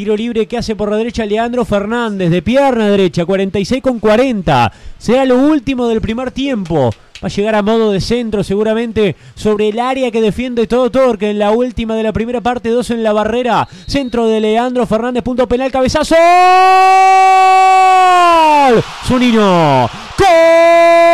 Tiro libre que hace por la derecha Leandro Fernández, de pierna derecha, 46 con 40. Será lo último del primer tiempo. Va a llegar a modo de centro seguramente sobre el área que defiende todo Torque en la última de la primera parte, dos en la barrera. Centro de Leandro Fernández, punto penal, cabezazo. Zunino. ¡Gol!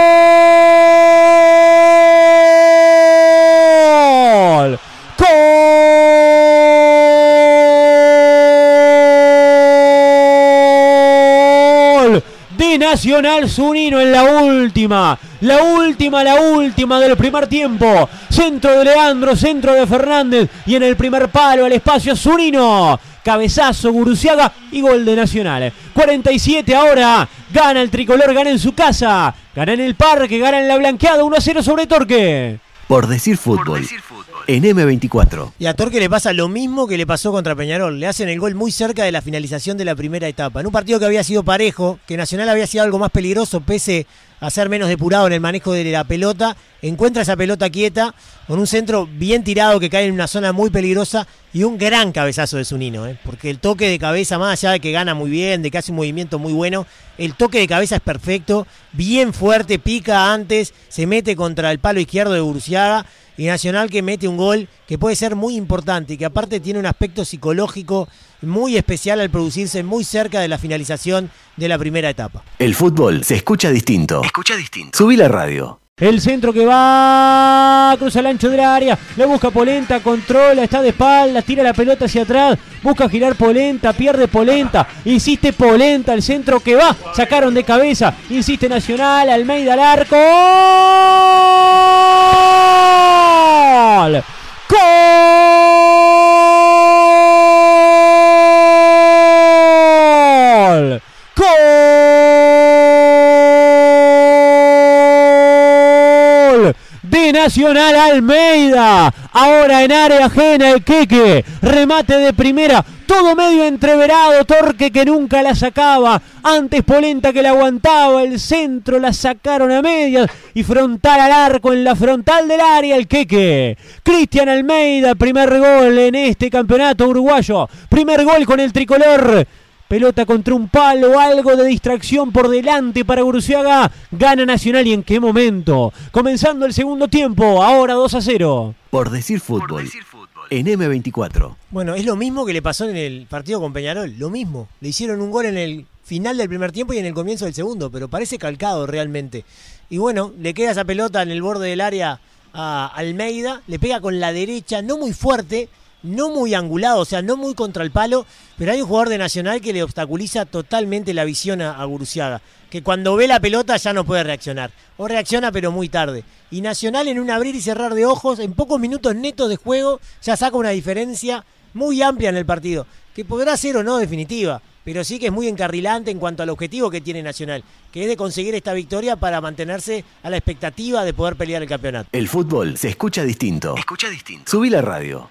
De Nacional Zunino en la última. La última, la última del primer tiempo. Centro de Leandro, centro de Fernández. Y en el primer palo al espacio Zunino. Cabezazo, Guruciaga y gol de Nacional. 47 ahora. Gana el tricolor, gana en su casa. Gana en el parque, gana en la blanqueada. 1 a 0 sobre Torque. Por decir fútbol. En M24. Y a Torque le pasa lo mismo que le pasó contra Peñarol. Le hacen el gol muy cerca de la finalización de la primera etapa. En un partido que había sido parejo, que Nacional había sido algo más peligroso, pese a ser menos depurado en el manejo de la pelota, encuentra esa pelota quieta con un centro bien tirado que cae en una zona muy peligrosa y un gran cabezazo de Zunino, ¿eh? porque el toque de cabeza, más allá de que gana muy bien, de que hace un movimiento muy bueno, el toque de cabeza es perfecto, bien fuerte, pica antes, se mete contra el palo izquierdo de Burciaga y Nacional que mete un gol que puede ser muy importante y que aparte tiene un aspecto psicológico muy especial al producirse muy cerca de la finalización de la primera etapa. El fútbol se escucha distinto. Escucha distinto. Subí la radio. El centro que va, cruza el ancho del área, le busca Polenta, controla, está de espaldas, tira la pelota hacia atrás, busca girar Polenta, pierde Polenta, insiste Polenta, el centro que va, sacaron de cabeza, insiste Nacional, Almeida al arco. ¡Gol! ¡Gol! ¡Gol! Nacional Almeida. Ahora en área ajena el Queque. Remate de primera. Todo medio entreverado. Torque que nunca la sacaba. Antes Polenta que la aguantaba. El centro la sacaron a medias. Y frontal al arco en la frontal del área el Queque. Cristian Almeida. Primer gol en este campeonato uruguayo. Primer gol con el tricolor. Pelota contra un palo, algo de distracción por delante para Guruciaga. Gana Nacional y en qué momento. Comenzando el segundo tiempo, ahora 2 a 0. Por decir fútbol. En M24. Bueno, es lo mismo que le pasó en el partido con Peñarol, lo mismo. Le hicieron un gol en el final del primer tiempo y en el comienzo del segundo, pero parece calcado realmente. Y bueno, le queda esa pelota en el borde del área a Almeida, le pega con la derecha, no muy fuerte, no muy angulado, o sea, no muy contra el palo, pero hay un jugador de Nacional que le obstaculiza totalmente la visión a, a Guruciaga, que cuando ve la pelota ya no puede reaccionar, o reacciona pero muy tarde. Y Nacional en un abrir y cerrar de ojos, en pocos minutos netos de juego, ya saca una diferencia muy amplia en el partido, que podrá ser o no definitiva, pero sí que es muy encarrilante en cuanto al objetivo que tiene Nacional, que es de conseguir esta victoria para mantenerse a la expectativa de poder pelear el campeonato. El fútbol se escucha distinto. Escucha distinto. Subí la radio.